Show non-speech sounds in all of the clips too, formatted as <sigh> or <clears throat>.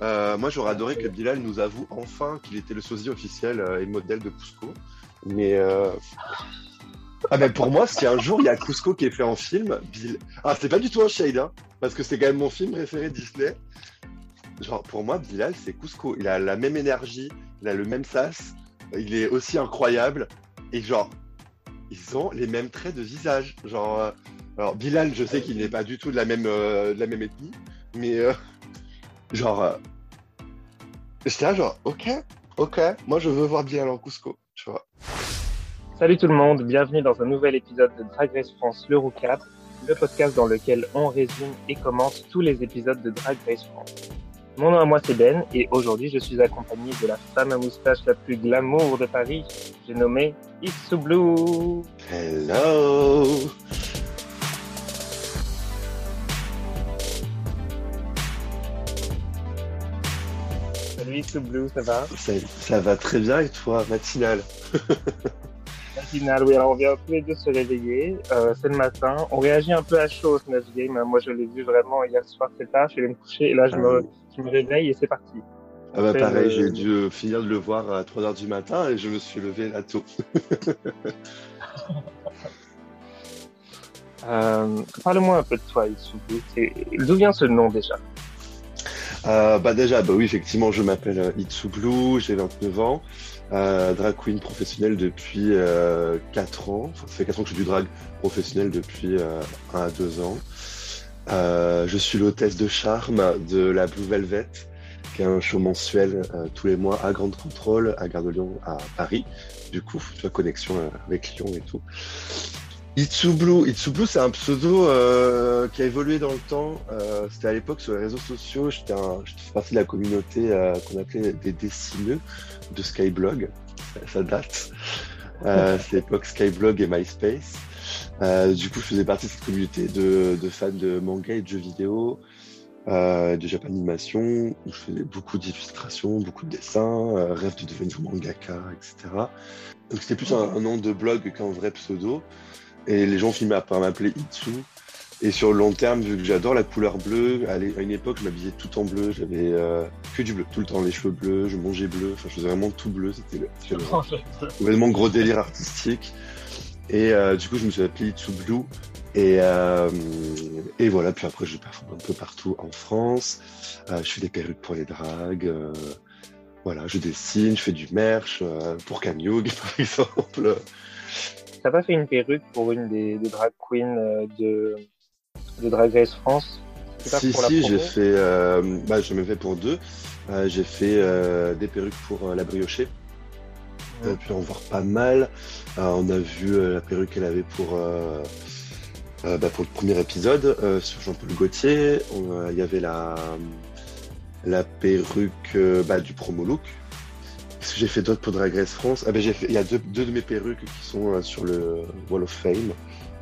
Euh, moi, j'aurais adoré que Bilal nous avoue enfin qu'il était le sosie officiel euh, et modèle de Cusco. Mais euh... ah ben pour moi, si un jour il y a Cusco qui est fait en film, Bill... ah c'est pas du tout un shade, hein, parce que c'est quand même mon film préféré Disney. Genre pour moi, Bilal c'est Cusco. Il a la même énergie, il a le même sas, il est aussi incroyable et genre ils ont les mêmes traits de visage. Genre alors Bilal, je sais qu'il n'est pas du tout de la même de la même ethnie, mais genre euh, j'étais là genre ok ok moi je veux voir Bilal en Cusco tu vois Salut tout le monde, bienvenue dans un nouvel épisode de Drag Race France le Roucap, le podcast dans lequel on résume et commente tous les épisodes de Drag Race France. Mon nom à moi c'est Ben et aujourd'hui je suis accompagné de la femme à moustache la plus glamour de Paris, j'ai nommé Blue. hello Salut Blue, ça va ça, ça va très bien et toi matinale <laughs> Matinal, oui, alors on vient tous les deux se réveiller, euh, c'est le matin, on réagit un peu à chaud au Snatch Game, moi je l'ai vu vraiment hier soir c'est tard, je suis allé me coucher et là je me, je me réveille et c'est parti. ah bah pareil euh, j'ai dû finir de le voir à 3h du matin et je me suis levé là tôt. <laughs> Euh, Parle-moi un peu de toi Itsu Blue, C'est- d'où vient ce nom déjà? Euh, bah déjà, bah oui, effectivement, je m'appelle euh, Itsu Blue, j'ai 29 ans, euh, drag queen professionnelle depuis euh, 4 ans. Enfin, ça fait 4 ans que je fais du drag professionnel depuis euh, 1 à 2 ans. Euh, je suis l'hôtesse de charme de la Blue Velvet, qui est un show mensuel euh, tous les mois à Grande Contrôle, à Gare de Lyon, à Paris. Du coup, tu vois, connexion avec Lyon et tout. Itsu Blue, Itsu Blue, c'est un pseudo euh, qui a évolué dans le temps. Euh, C'était à l'époque sur les réseaux sociaux. J'étais fait partie de la communauté euh, qu'on appelait des dessineux de Skyblog. Ça, ça date. C'est l'époque Skyblog et MySpace. Du coup, je faisais partie de cette communauté de, de fans de manga et de jeux vidéo, de japanimation, où je faisais beaucoup d'illustrations, beaucoup de dessins, rêve de devenir mangaka, etc. Donc c'était plus un, un nom de blog qu'un vrai pseudo. Et les gens filmaient par m'appeler Itsu. Et sur le long terme, vu que j'adore la couleur bleue, à une époque, je m'habillais tout en bleu. J'avais euh, que du bleu, tout le temps, les cheveux bleus, je mangeais bleu. Enfin, je faisais vraiment tout bleu. C'était le- <laughs> complètement gros délire artistique. Et euh, du coup, je me suis appelé Itsu Blue. Et, euh, et voilà, puis après, je performe un peu partout en France. Je fais des perruques pour les dragues. voilà, je dessine, je fais du merch pour Camille, <laughs> par exemple. T'as pas fait une perruque pour une des, des drag queens euh, de, de Drag Race France? C'est pas Si, si, j'ai fait, euh, bah, j'en ai fait pour deux. Euh, j'ai fait euh, des perruques pour la briochée. On a pu en voir pas mal. On a vu la perruque qu'elle avait pour, bah, pour le premier épisode sur Jean-Paul Gaultier. Il y avait la, la perruque bah, du promo look. Qu'est-ce que j'ai fait d'autre pour Drag Race France ah, ben, j'ai fait, Il y a deux, deux de mes perruques qui sont euh, sur le Wall of Fame.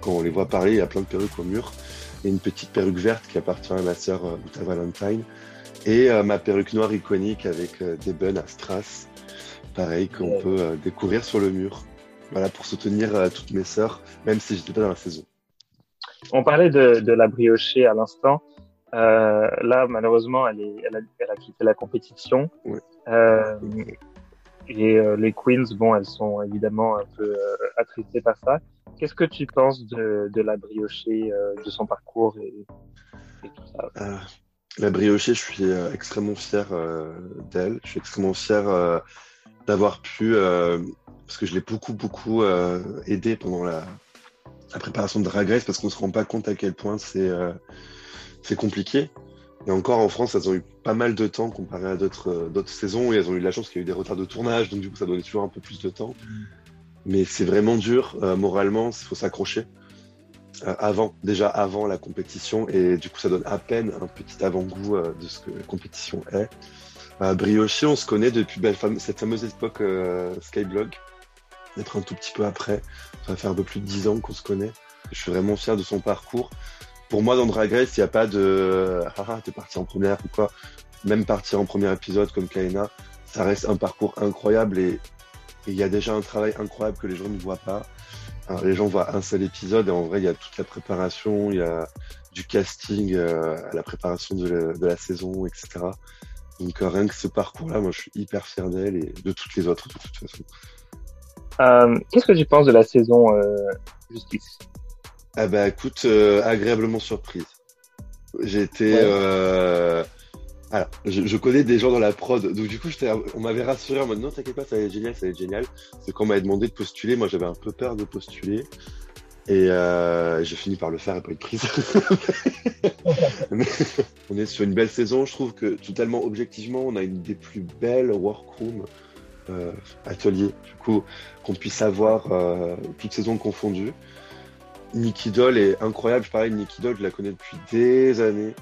Quand on les voit parler, il y a plein de perruques au mur. Et une petite perruque verte qui appartient à ma sœur euh, Uta Valentine. Et euh, ma perruque noire iconique avec euh, des buns à strass. Pareil, qu'on Ouais. peut euh, découvrir sur le mur. Voilà, pour soutenir euh, toutes mes sœurs, même si j'étais pas dans la saison. On parlait de, de la briochée à l'instant. Euh, là, malheureusement, elle, est, elle, a, elle a quitté la compétition. Ouais. Et euh, les queens, bon, elles sont évidemment un peu euh, attristées par ça. Qu'est-ce que tu penses de, la briochée, euh, de son parcours et, tout ça? Euh, la briochée, je suis extrêmement fier d'elle. Je suis extrêmement fier d'avoir pu, parce que je l'ai beaucoup, beaucoup euh, aidé pendant la, préparation de Drag Race, parce qu'on se rend pas compte à quel point c'est c'est compliqué. Et encore en France, elles ont eu pas mal de temps comparé à d'autres euh, d'autres saisons, et elles ont eu de la chance qu'il y a eu des retards de tournage, donc du coup, ça donnait toujours un peu plus de temps. Mais c'est vraiment dur, euh, moralement, il faut s'accrocher euh, avant, déjà avant la compétition, et du coup ça donne à peine un petit avant-goût euh, de ce que la compétition est. Brioché, on se connaît depuis ben, cette fameuse époque Skyblog, d'être un tout petit peu après, ça va faire un peu plus de dix ans qu'on se connaît. Je suis vraiment fier de son parcours. Pour moi, dans Drag Race, il n'y a pas de <laughs> « ah t'es parti en première » ou quoi. Même partir en premier épisode comme Kaina, ça reste un parcours incroyable et il y a déjà un travail incroyable que les gens ne voient pas. Alors, les gens voient un seul épisode et en vrai, il y a toute la préparation, il y a du casting euh, à la préparation de la, saison, etc. Donc rien que ce parcours-là, moi je suis hyper fier d'elle et de toutes les autres de toute façon. Euh, Qu'est-ce que tu penses de la saison euh, Justice? Ah bah écoute, euh, agréablement surprise. J'ai été... Ouais. Euh... Alors, je, je connais des gens dans la prod, donc du coup, on m'avait rassuré en mode non, t'inquiète pas, ça va être génial, ça va être génial. C'est quand on m'avait demandé de postuler, moi j'avais un peu peur de postuler. Et euh, j'ai fini par le faire et pas être prise. Mais on est sur une belle saison, je trouve que totalement objectivement, on a une des plus belles workrooms euh, ateliers, du coup, qu'on puisse avoir euh, toute saison confondue. Nikki Doll est incroyable, pareil, Nikki Doll, je la connais depuis des années.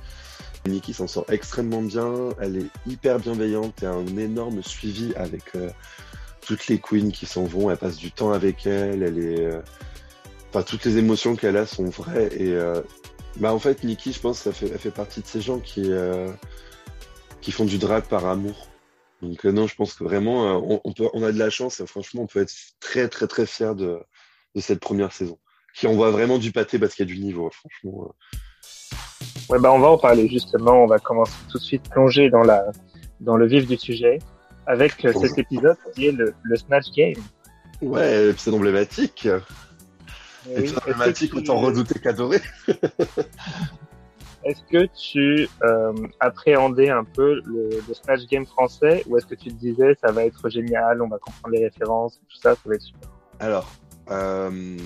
Nikki s'en sort extrêmement bien, elle est hyper bienveillante et a un énorme suivi avec euh, toutes les queens qui s'en vont, elle passe du temps avec elle, elle est... euh, Enfin, toutes les émotions qu'elle a sont vraies et... euh, Bah en fait, Nikki, je pense, ça fait, elle fait partie de ces gens qui, qui font du drag par amour. Donc non, je pense que vraiment, on, on peut, on a de la chance et franchement, on peut être très très très fier de, de cette première saison, qui envoie vraiment du pâté parce qu'il y a du niveau, franchement. euh. Ouais, bah on va en parler justement. On va commencer tout de suite plonger dans la dans le vif du sujet avec euh, Bonjour. cet épisode qui est le, le Snatch Game. Ouais, épisode emblématique. Eh oui, emblématique, tu- autant redouter qu'adorer. <laughs> Est-ce que tu euh, appréhendais un peu le, le Snatch Game français ou est-ce que tu te disais ça va être génial, on va comprendre les références, tout ça, ça va être super? Alors, euh,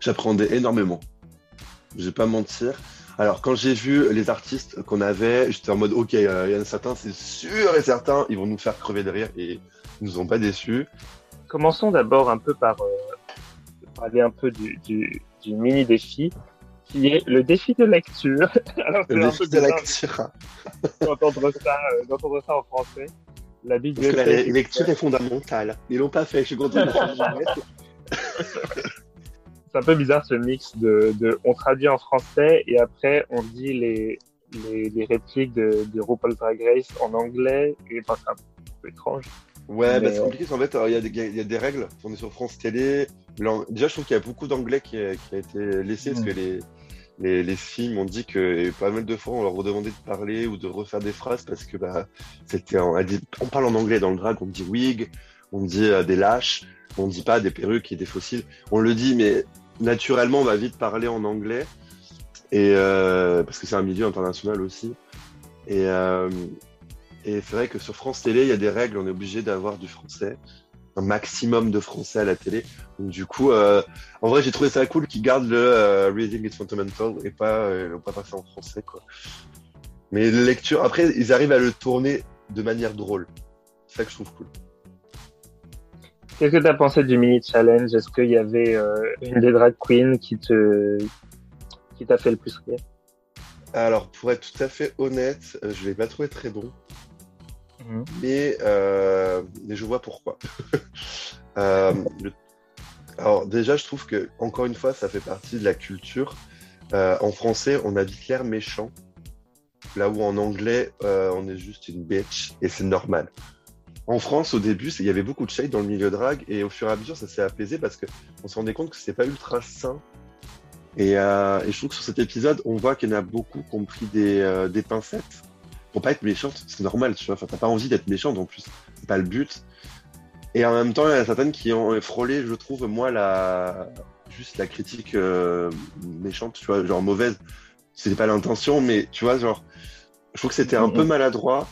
j'appréhendais énormément. Je vais pas mentir. Alors, quand j'ai vu les artistes qu'on avait, j'étais en mode, ok, euh, il y en a certains, c'est sûr et certain, ils vont nous faire crever de rire et ils nous ont pas déçus. Commençons d'abord un peu par euh, parler un peu du, du, du mini défi qui est le défi de lecture. <laughs> Alors, Le défi de lecture. d'entendre ça, euh, ça en français. La Parce que bibliothèque. la lecture est fondamentale. Ils l'ont pas fait, je suis content. <laughs> <laughs> C'est un peu bizarre ce mix de, de on traduit en français et après on dit les, les, les répliques de, de RuPaul's Drag Race en anglais et enfin, c'est un peu étrange. Ouais, Mais, bah, c'est euh, compliqué parce qu'en fait, il y, a des- il y a des règles. On est sur France Télé. Déjà, je trouve qu'il y a beaucoup d'anglais qui, a- qui a été laissé parce Mm. que les, les, les filles m'ont dit que pas mal de fois, on leur redemandait de parler ou de refaire des phrases parce que bah, c'était dit- on parle en anglais dans le drag, on dit wig, on dit euh, des lâches, on dit pas des perruques et des fossiles. On le dit, mais naturellement, on va vite parler en anglais et euh, parce que c'est un milieu international aussi. Et, euh, et c'est vrai que sur France Télé, il y a des règles, on est obligé d'avoir du français, un maximum de français à la télé. Donc du coup, euh, en vrai, j'ai trouvé ça cool qu'ils gardent le euh, reading is fundamental et pas euh, pas passer en français quoi. Mais lecture, après, ils arrivent à le tourner de manière drôle. C'est ça que je trouve cool. Qu'est-ce que tu as pensé du mini challenge? Est-ce qu'il y avait euh, une des drag queens qui te qui t'a fait le plus rire? Alors, pour être tout à fait honnête, euh, je l'ai pas trouvé très bon. mais, euh, mais je vois pourquoi. <laughs> Euh, le- Alors déjà, je trouve que encore une fois, ça fait partie de la culture. En français, on a vite l'air méchant, là où en anglais, on est juste une bitch et c'est normal. En France, au début, il y avait beaucoup de shade dans le milieu drag et au fur et à mesure, ça s'est apaisé parce que on se rendait compte que c'était pas ultra sain. Et, euh, et je trouve que sur cet épisode, on voit qu'il y en a beaucoup qui ont pris des, euh, des pincettes pour pas être méchante, c'est normal, tu vois. Enfin, t'as pas envie d'être méchante en plus, c'est pas le but. Et en même temps, il y en a certaines qui ont frôlé, je trouve, moi, la juste la critique euh, méchante, tu vois, genre mauvaise. C'était pas l'intention, mais tu vois, genre, je trouve que c'était un peu maladroit.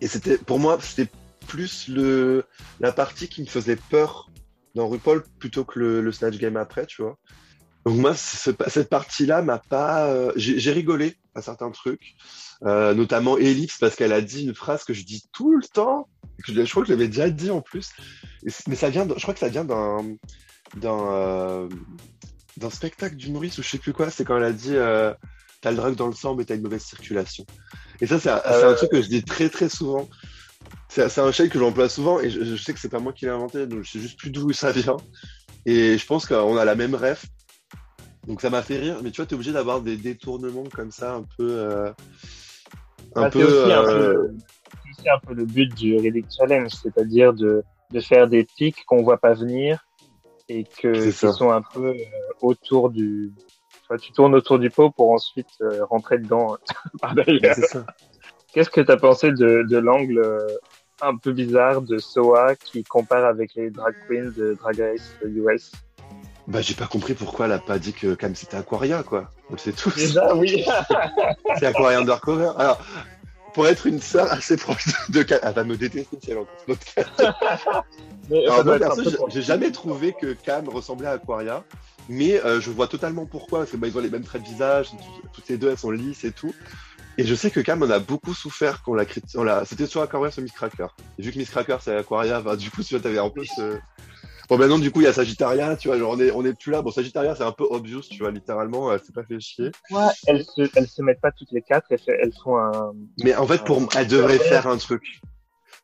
Et c'était, pour moi, c'était plus le la partie qui me faisait peur dans RuPaul plutôt que le, le Snatch Game après, tu vois. Donc moi, ce- cette partie-là m'a pas. euh, j'ai rigolé à certains trucs, euh, notamment Ellipse parce qu'elle a dit une phrase que je dis tout le temps. que Je, je crois que je l'avais déjà dit en plus. Et mais ça vient, de- je crois que ça vient d'un d'un euh, d'un spectacle d'humoriste ou je sais plus quoi. C'est quand elle a dit euh, t'as le drug dans le sang mais t'as une mauvaise circulation. Et ça, c'est un, c'est un truc que je dis très très souvent. C'est un shade que j'emploie souvent et je, je sais que c'est pas moi qui l'ai inventé, donc je sais juste plus d'où ça vient. Et je pense qu'on a la même ref. Donc ça m'a fait rire, mais tu vois, t'es obligé d'avoir des détournements comme ça, un peu. euh, un Bah, peu. c'est aussi, un peu euh, le- c'est un peu le but du Riddick Challenge, c'est-à-dire de, de faire des pics qu'on voit pas venir et que qui sont un peu euh, autour du. Tu, vois, tu tournes autour du pot pour ensuite euh, rentrer dedans par mais derrière. c'est ça. Qu'est-ce que tu as pensé de, de l'angle euh, un peu bizarre de Soa qui compare avec les drag queens de Drag Race US Bah, j'ai pas compris pourquoi elle a pas dit que Cam c'était Aquaria, quoi. On le sait tous. Déjà, oui. <laughs> c'est Aquaria Undercover. Alors, pour être une sœur assez proche de Cam, elle va me détester si elle <laughs> un perso, peu j'ai- jamais trouvé que Cam ressemblait à Aquaria, mais euh, je vois totalement pourquoi, parce que bah, ils ont les mêmes traits de visage, tout- toutes les deux elles sont lisses et tout. Et je sais que Cam en a beaucoup souffert quand l'a criti- on l'a- C'était soit Aquaria, soit Miss Cracker. Et vu que Miss Cracker c'est Aquaria, bah, du coup, tu vois, t'avais un peu ce. Bon, maintenant, du coup, il y a Sagittaria, tu vois, genre, on est, on est plus là. Bon, Sagittaria, c'est un peu obvious, tu vois, littéralement, elle s'est pas fait chier. Ouais, elles se, elles se mettent pas toutes les quatre, elles, elles font un. Mais en fait, pour elle devrait faire un truc.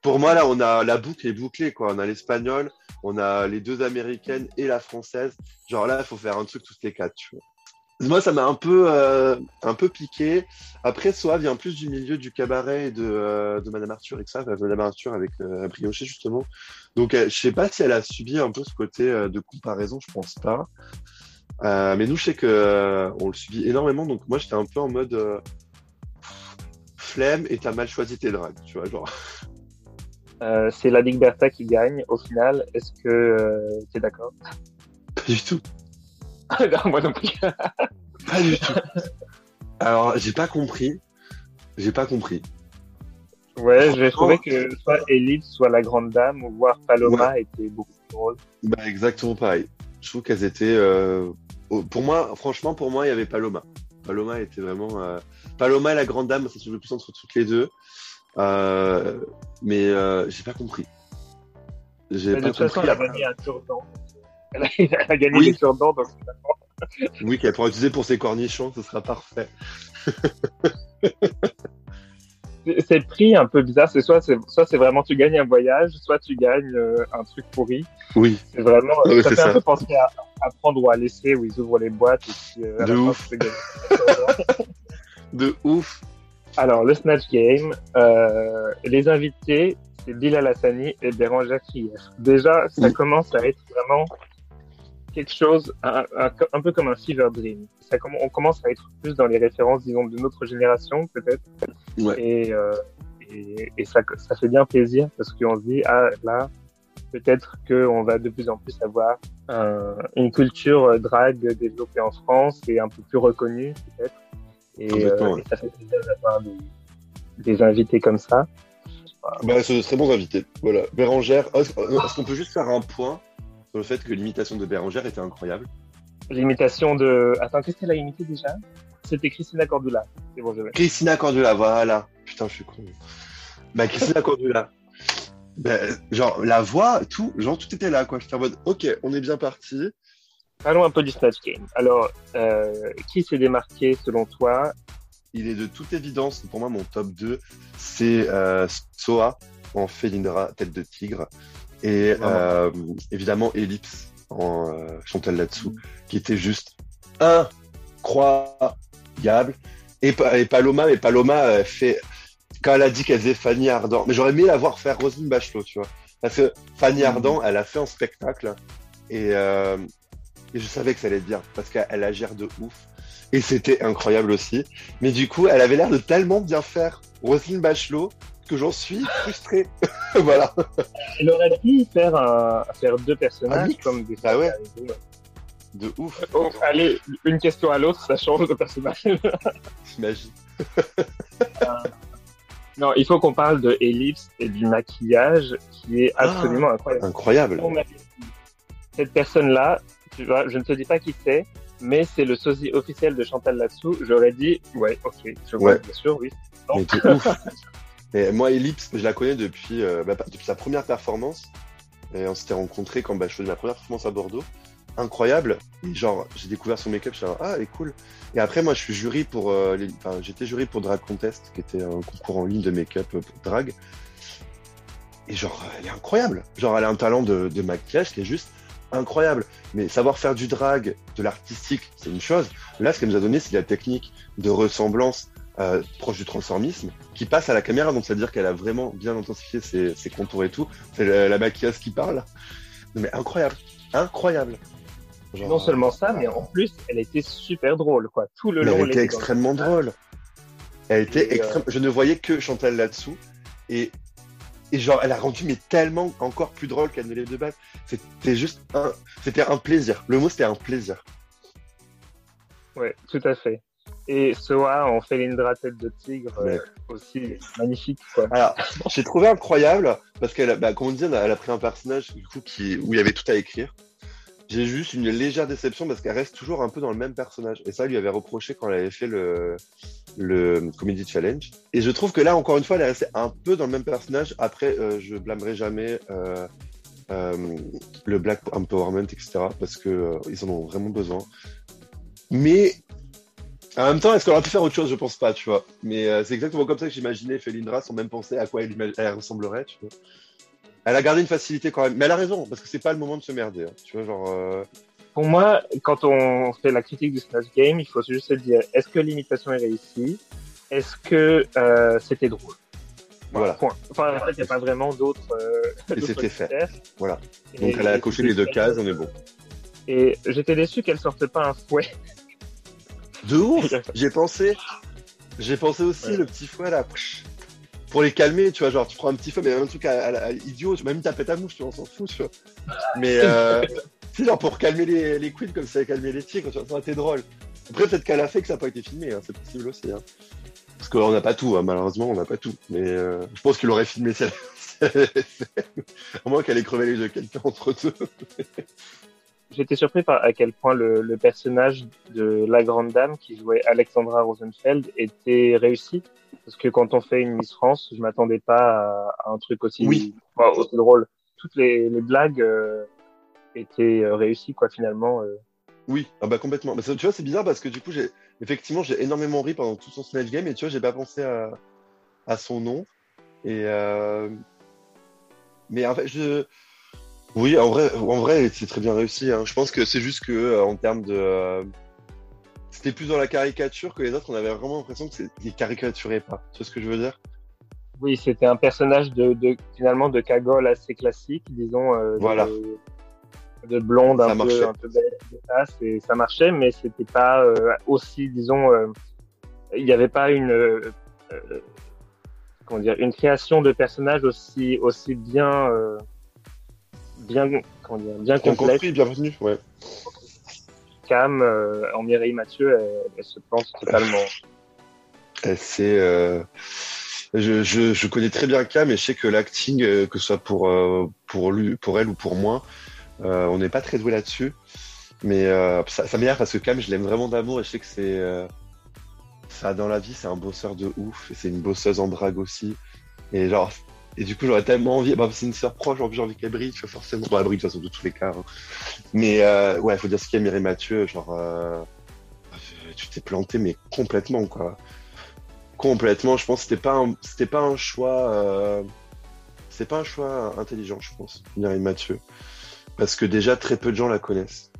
Pour moi, là, on a la boucle est bouclée, quoi. On a l'espagnol, on a les deux américaines et la française. Genre là, il faut faire un truc toutes les quatre, tu vois. Moi, ça m'a un peu, euh, un peu piqué. Après, Soa vient plus du milieu du cabaret et de, euh, de Madame Arthur et que ça, Madame Arthur avec euh, Brioché, justement. Donc, euh, je sais pas si elle a subi un peu ce côté de comparaison, je pense pas. Mais nous, je sais que on le subit énormément. Donc, moi, j'étais un peu en mode flemme et t'as mal choisi tes drags, tu vois, genre. C'est la Big Bertha qui gagne au final. Est-ce que tu es d'accord? Pas du tout. Non, <laughs> Moi non plus. Pas du tout. Alors, j'ai pas compris. J'ai pas compris. Ouais, j'ai trouvé que soit Elite, soit la Grande Dame, ou voir Paloma était beaucoup plus drôle. Bah, exactement pareil. Je trouve qu'elles étaient. euh, Pour moi, franchement, pour moi, il y avait Paloma. Paloma était vraiment. euh, Paloma et la grande dame, ça se joue plus entre toutes les deux. Euh, Mais euh, j'ai pas compris. J'ai Mais de pas toute façon, compris. elle a gagné un cure-dent. <laughs> Elle a, gagné Oui. les donc Oui, qu'elle pourra utiliser pour ses cornichons, ce sera parfait. <laughs> c'est- le prix un peu bizarre. C'est soit c'est soit c'est vraiment tu gagnes un voyage, soit tu gagnes euh, un truc pourri. Oui, C'est vraiment. Ah ça fait un ça. peu penser à, à prendre ou à laisser où ils ouvrent les boîtes et puis. euh, De fin, ouf. gagner. <laughs> de ouf. Alors le Snatch Game, euh, les invités, c'est Bilal Hassani et Bérangère Krief. Déjà, ça Oui. commence à être vraiment quelque chose, un, un- un peu comme un fever dream. Ça, on commence à être plus dans les références, disons, de notre génération, peut-être. Ouais. Et, euh, et, et ça, ça fait bien plaisir parce qu'on se dit, ah là, peut-être qu'on va de plus en plus avoir un- une culture drague développée en France et un peu plus reconnue, peut-être. Et, euh, ouais. et ça fait plaisir d'avoir des, des invités comme ça. Bah, ce serait bons invités. Voilà. Bérangère. Est-ce qu'on peut juste faire un point sur le fait que l'imitation de Bérangère était incroyable L'imitation de... Attends, qu'est-ce qu'elle a imité déjà? C'était Christina Cordula. C'est bon, je vais. Christina Cordula, voilà. Putain, je suis con. Bah, Christina Cordula. Bah, genre, la voix, tout, genre, tout était là, quoi. J'étais en mode, ok, on est bien parti. Parlons un peu du Snatch Game. Alors, euh, qui s'est démarqué selon toi? Il est de toute évidence, pour moi, mon top 2, c'est euh, Soa en Félindra, tête de tigre. Et euh, évidemment, Ellipse en euh, Chantal là-dessous, qui était juste incroyable. Et, Pa- et Paloma, mais Paloma euh, fait quand elle a dit qu'elle faisait Fanny Ardant, mais j'aurais aimé la voir faire Roselyne Bachelot, tu vois, parce que Fanny Mhm. Ardant, elle a fait un spectacle et, euh, et je savais que ça allait être bien parce qu'elle la gère de ouf et c'était incroyable aussi. Mais du coup, elle avait l'air de tellement bien faire Roselyne Bachelot que j'en suis frustré. <laughs> voilà. Elle aurait pu faire, un, faire deux personnages mix. comme des Ah ouais. De ouf, Oh, allez, une question à l'autre, ça change de personnage. magie. non, il faut qu'on parle de Ellipse et du maquillage qui est Ah. absolument incroyable. Incroyable. Cette personne-là, tu vois, je ne te dis pas qui c'est, mais c'est le sosie officiel de Chantal Latsou. J'aurais dit, ouais, ok, je vois, Ouais. bien sûr, oui. Non. Mais ouf. <laughs> Et moi, Ellipse, je la connais depuis, euh, bah, depuis sa première performance. Et on s'était rencontrés quand bah, je faisais ma première performance à Bordeaux. Incroyable. Et genre, j'ai découvert son make-up, je suis là, ah, elle est cool. Et après, moi, je suis jury pour, euh, j'étais jury pour Drag Contest, qui était un concours en ligne de make-up pour drag. Et genre, elle est incroyable. Genre, elle a un talent de, de maquillage qui est juste incroyable. Mais savoir faire du drag, de l'artistique, c'est une chose. Là, ce qu'elle nous a donné, c'est la technique de ressemblance euh, proche du transformisme qui passe à la caméra. Donc, c'est-à-dire qu'elle a vraiment bien intensifié ses, ses contours et tout. C'est la, la maquilleuse qui parle. Non, mais incroyable. Incroyable. Genre, Non seulement ça, mais en plus, elle était super drôle, quoi. Tout le long, elle était extrêmement drôle. Elle était extrême. Je ne voyais que Chantal là-dessous. Et, et genre, elle a rendu mais tellement encore plus drôle qu'elle ne l'est de base. C'était juste un, c'était un plaisir. Le mot, c'était un plaisir. Ouais, tout à fait. Et Soa en Felindra tête de tigre euh, aussi magnifique. Quoi. Alors, j'ai trouvé incroyable parce qu'elle, bah, comme on disait, elle a pris un personnage du coup qui, où il y avait tout à écrire. J'ai juste une légère déception parce qu'elle reste toujours un peu dans le même personnage. Et ça, lui avait reproché quand elle avait fait le, le Comedy Challenge. Et je trouve que là, encore une fois, elle est restée un peu dans le même personnage. Après, euh, je blâmerai jamais euh, euh, le Black Empowerment, etc. Parce que ils en ont vraiment besoin. Mais en même temps, est-ce qu'on aurait pu faire autre chose? Je pense pas, tu vois. Mais euh, c'est exactement comme ça que j'imaginais Felindra sans même penser à quoi elle, elle, ressemblerait, tu vois. Elle a gardé une facilité quand même. Mais elle a raison, parce que c'est pas le moment de se merder. Hein. Tu vois, genre. Euh... Pour moi, quand on fait la critique du Smash Game, il faut juste se dire est-ce que l'imitation est réussie? Est-ce que euh, c'était drôle? Voilà. Point. Enfin, en fait, il n'y a pas vraiment d'autres. Et c'était fait. Voilà. Donc, et, elle a coché les deux cases, on est bon. Et j'étais déçu qu'elle sorte pas un fouet. De ouf <laughs> J'ai pensé. J'ai pensé aussi ouais. le petit fouet là. Pour les calmer, tu vois, genre tu prends un petit fouet, mais même un truc à, à, à idiot, tu même taper ta mouche, tu vois, on s'en fout, tu vois. Mais euh, <laughs> c'est genre pour calmer les, les queens comme ça a calmé les tigres, tu vois, ça aurait été drôle. Après, peut-être qu'elle a fait que ça n'a pas été filmé, hein, c'est possible aussi. Hein. Parce qu'on n'a pas tout, hein, malheureusement, on n'a pas tout. Mais euh, je pense qu'il aurait filmé ça. Au <laughs> moins qu'elle ait crevé les yeux quelqu'un entre deux. J'étais surpris par à quel point le, le, personnage de la grande dame qui jouait Alexandra Rosenfeld était réussi. Parce que quand on fait une Miss France, je m'attendais pas à, un truc aussi, oui. enfin, aussi drôle. Toutes les, les blagues euh, étaient euh, réussies, quoi, finalement. Euh. Oui, ah bah complètement. Ça, tu vois, c'est bizarre parce que du coup, j'ai effectivement, j'ai énormément ri pendant tout son Snatch Game et tu vois, j'ai pas pensé à, à son nom. Et euh... mais en fait, je oui, en vrai, en vrai, c'est très bien réussi. Hein. Je pense que c'est juste que euh, en termes de, euh... c'était plus dans la caricature que les autres. On avait vraiment l'impression que c'était caricaturé pas. Tu vois ce que je veux dire? Oui, c'était un personnage de, de, finalement de cagole assez classique, disons. Euh, voilà. De, de blonde un ça peu, un peu belle, et ça marchait, mais c'était pas aussi, disons, il n'y avait pas une comment dire, une création de personnage aussi aussi bien bien, comment dire, bien, bien complète. Compris, bienvenue, ouais. Cam, euh, Mireille Mathieu, elle, elle, se pense totalement. <laughs> C'est, euh, je, je, je, connais très bien Cam et je sais que l'acting, euh, que ce soit pour, euh, pour lui, pour elle ou pour moi, euh, on n'est pas très doué là-dessus. Mais euh, ça, ça m'énerve parce que Cam, je l'aime vraiment d'amour et je sais que c'est, ça dans la vie, c'est un bosseur de ouf et c'est une bosseuse en drague aussi. Et genre, et du coup, j'aurais tellement envie. Bah, c'est une sœur proche, j'ai envie qu'elle brille, tu vois, forcément. Bon, elle brille de toute façon, de tous les cas. Hein. Mais euh, ouais, il faut dire ce qu'il y a Mireille Mathieu, genre, euh, tu t'es planté, mais complètement, quoi. Complètement. Je pense que c'était pas un, c'était pas un choix, euh, c'est pas un choix intelligent, je pense, Mireille Mathieu, parce que déjà très peu de gens la connaissent.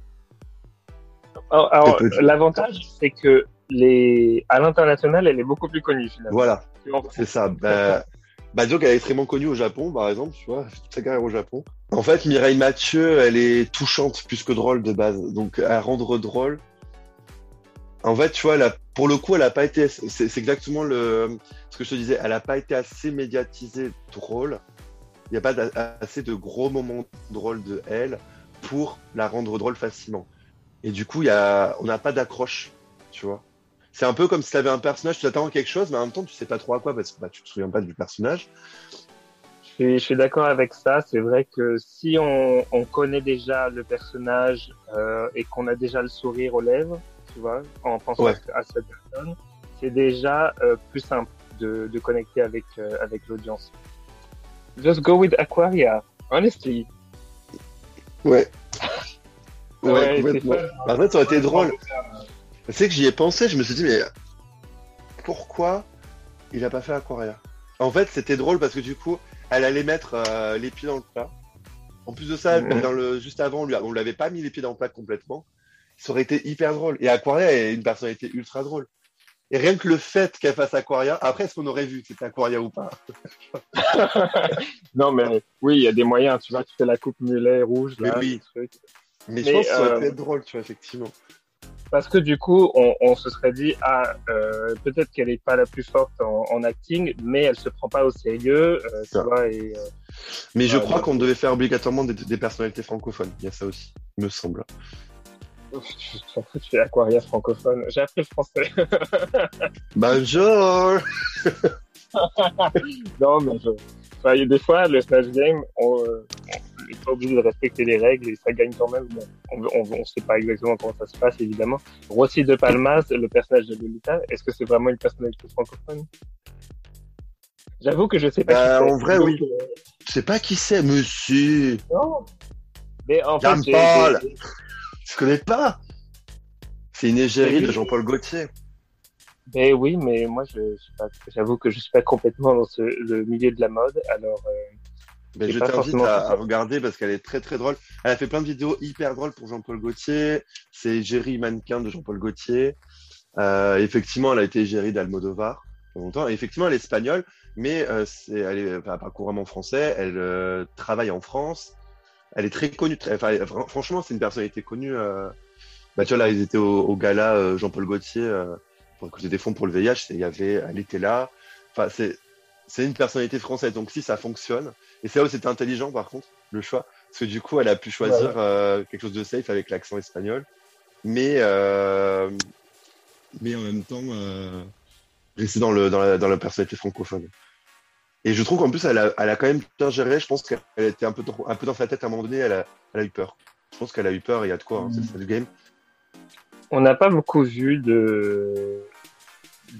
Alors, alors l'avantage, c'est que les, à l'international, elle est beaucoup plus connue finalement. Voilà, c'est ça. Bah, bah, disons qu'elle est extrêmement connue au Japon, par exemple, tu vois, toute sa carrière au Japon. En fait, Mireille Mathieu, elle est touchante plus que drôle de base. Donc, à rendre drôle, en fait, tu vois, elle pour le coup, elle a pas été, c'est exactement le, ce que je te disais, elle a pas été assez médiatisée drôle. Il n'y a pas assez de gros moments drôles de elle pour la rendre drôle facilement. Et du coup, y a, on n'a pas d'accroche, tu vois c'est un peu comme si tu avais un personnage, tu t'attends à quelque chose, mais en même temps, tu sais pas trop à quoi parce que bah, tu te souviens pas du personnage. Je suis, je suis d'accord avec ça. C'est vrai que si on, on, connaît déjà le personnage euh, et qu'on a déjà le sourire aux lèvres, tu vois, en pensant ouais. à cette personne, c'est déjà euh, plus simple de, de connecter avec, euh, avec l'audience. Just go with Aquaria, honestly. Ouais. <laughs> Ouais, ouais complètement. En fait, ça aurait été drôle. Sais que j'y ai pensé, je me suis dit, mais pourquoi il a pas fait Aquaria? En fait, c'était drôle parce que du coup, elle allait mettre euh, les pieds dans le plat. En plus de ça, mmh. dans le, juste avant, on lui, on l'avait pas mis les pieds dans le plat complètement. Ça aurait été hyper drôle. Et Aquaria est une personnalité ultra drôle. Et rien que le fait qu'elle fasse Aquaria, après, est-ce qu'on aurait vu que c'était Aquaria ou pas? <laughs> Non, mais oui, il y a des moyens. Tu vois, tu fais la coupe mulet rouge. Là, mais oui. Mais, mais, je pense que ça aurait pu être drôle, tu vois, effectivement. Parce que du coup, on, on se serait dit, ah, euh, peut-être qu'elle est pas la plus forte en, en, acting, mais elle se prend pas au sérieux, euh, tu vois. Et, euh, mais je crois qu'on devait faire obligatoirement des, des, personnalités francophones. Il y a ça aussi, me semble. Fous, tu fais Aquaria francophone. J'ai appris le français. <laughs> Bonjour <laughs> Non, mais je... enfin, il y a des fois, le Snatch Game, on, n'est pas obligé de respecter les règles et ça gagne quand même. Bon, on ne sait pas exactement comment ça se passe, évidemment. Rossi de Palmas, le personnage de Lolita, est-ce que c'est vraiment une personnalité francophone? J'avoue que je sais pas. Bah, en vrai, oui. Je sais pas qui c'est, monsieur. Non. Mais en fait, Paul. Je connais pas. C'est une égérie de Jean-Paul Gaultier. Ben oui, mais moi, je, j'avoue que je suis pas complètement dans ce, le milieu de la mode, alors. Euh, ben, je t'invite à, à, regarder parce qu'elle est très très drôle. Elle a fait plein de vidéos hyper drôles pour Jean-Paul Gaultier. C'est égérie mannequin de Jean-Paul Gaultier. Euh, effectivement, elle a été égérie d'Almodovar longtemps. Et effectivement, elle est espagnole, mais euh, elle est enfin, pas couramment français. Elle euh, travaille en France. Elle est très connue. Très, enfin, franchement, c'est une personnalité connue. Euh... Bah, tu vois, là, ils étaient au, au gala euh, Jean-Paul Gaultier euh, pour écouter des fonds pour le VIH. Il y avait, elle était là. Enfin, c'est, c'est une personnalité française. Donc, si ça fonctionne, et c'est là où c'était intelligent, par contre, le choix, parce que du coup, elle a pu choisir ouais. quelque chose de safe avec l'accent espagnol, mais mais en même temps rester dans le dans la, dans la personnalité francophone. Et je trouve qu'en plus, elle a, elle a quand même bien géré. Je pense qu'elle était un peu, un peu dans sa tête à un moment donné. Elle a, elle a eu peur. Je pense qu'elle a eu peur. Il y a de quoi. Hein, mmh. C'est le game. On n'a pas beaucoup vu de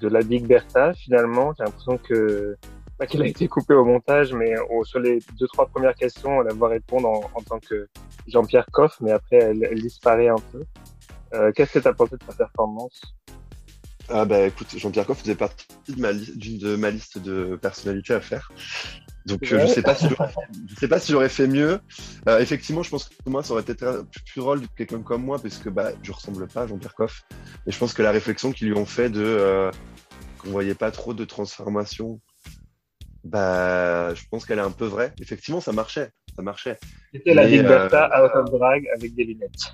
de la Big Bertha finalement. J'ai l'impression que pas qu'elle a été coupée au montage, mais sur les deux trois premières questions, elle va répondre en, en tant que Jean-Pierre Coff, mais après elle, elle disparaît un peu. Euh, Qu'est-ce que tu as pensé de sa performance? Ah bah écoute, Jean-Pierre Coff faisait partie de ma, d'une de ma liste de personnalités à faire. Donc ouais. euh, je sais pas si je sais pas si j'aurais fait mieux. Euh, effectivement, je pense que moi ça aurait été plus, plus drôle de quelqu'un comme moi parce que bah je ressemble pas à Jean-Pierre Coff. Et je pense que la réflexion qu'ils lui ont fait de euh, qu'on voyait pas trop de transformation, bah je pense qu'elle est un peu vraie. Effectivement, ça marchait, ça marchait. C'était la Big Bertha out of drag avec des lunettes.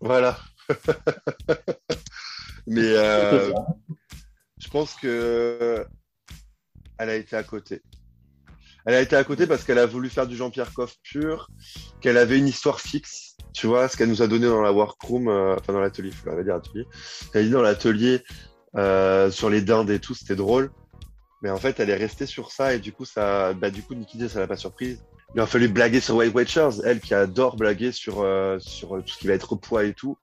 Voilà. <laughs> Mais euh, je pense que elle a été à côté. Elle a été à côté parce qu'elle a voulu faire du Jean-Pierre Coff pur, qu'elle avait une histoire fixe, tu vois, ce qu'elle nous a donné dans la workroom, euh, enfin dans l'atelier, il faut dire atelier. Elle a dit dans l'atelier euh, sur les dindes et tout, c'était drôle. Mais en fait, elle est restée sur ça et du coup, ça, bah, du coup, Nikki ça l'a pas surprise. Il a fallu blaguer sur White Watchers, elle qui adore blaguer sur, euh, sur tout ce qui va être poids et tout.